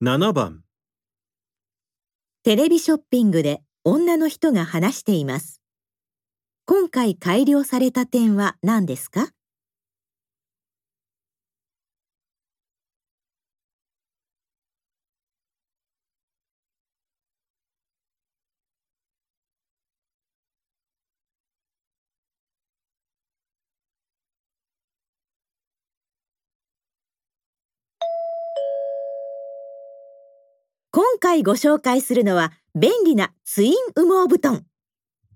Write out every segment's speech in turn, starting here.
7番テレビショッピングで女の人が話しています。今回改良された点は何ですか？回ご紹介するのは便利なツイン羽毛布団。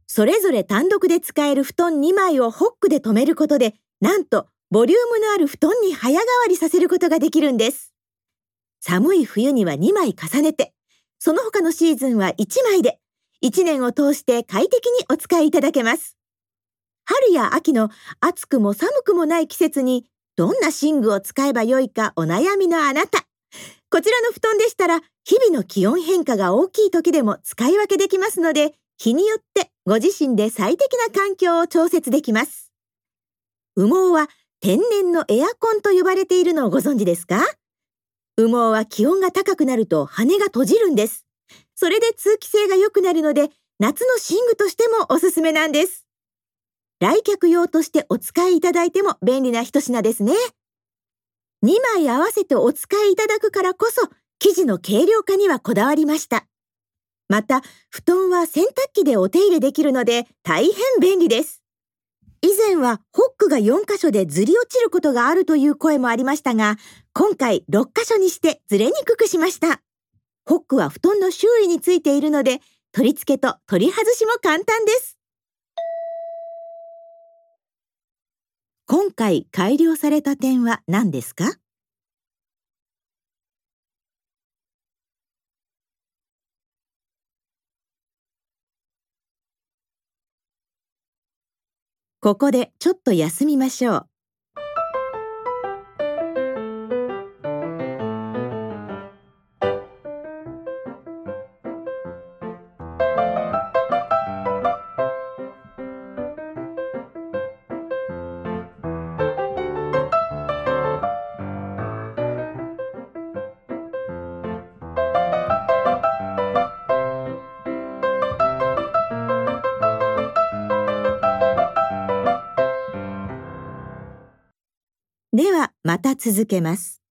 それぞれ単独で使える布団2枚をホックで留めることで、なんとボリュームのある布団に早変わりさせることができるんです。寒い冬には2枚重ねて、その他のシーズンは1枚で、1年を通して快適にお使いいただけます。春や秋の暑くも寒くもない季節に、どんな寝具を使えばよいかお悩みのあなた。こちらの布団でしたら、日々の気温変化が大きい時でも使い分けできますので、日によってご自身で最適な環境を調節できます。羽毛は天然のエアコンと呼ばれているのをご存知ですか？羽毛は気温が高くなると羽が閉じるんです。それで通気性が良くなるので、夏の寝具としてもおすすめなんです。来客用としてお使いいただいても便利な一品ですね。2枚合わせてお使いいただくからこそ、生地の軽量化にはこだわりました。また、布団は洗濯機でお手入れできるので大変便利です。以前はホックが4箇所でずり落ちることがあるという声もありましたが、今回6箇所にしてずれにくくしました。ホックは布団の周囲についているので、取り付けと取り外しも簡単です。今回改良された点は何ですか？ここでちょっと休みましょう。ではまた続けます。